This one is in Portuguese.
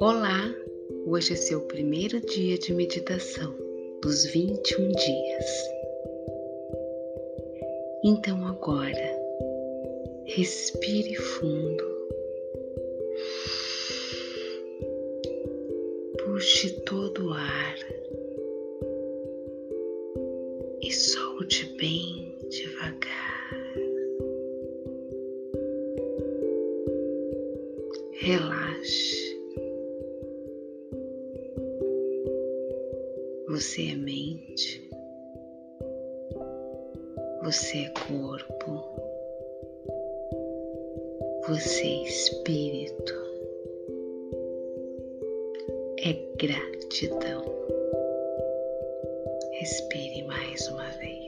Olá, hoje é seu primeiro dia de meditação dos 21 dias. Então agora, respire fundo, puxe todo o ar e solte bem devagar. relaxe. Você é mente, você é corpo, você é espírito, é gratidão. Respire mais uma vez.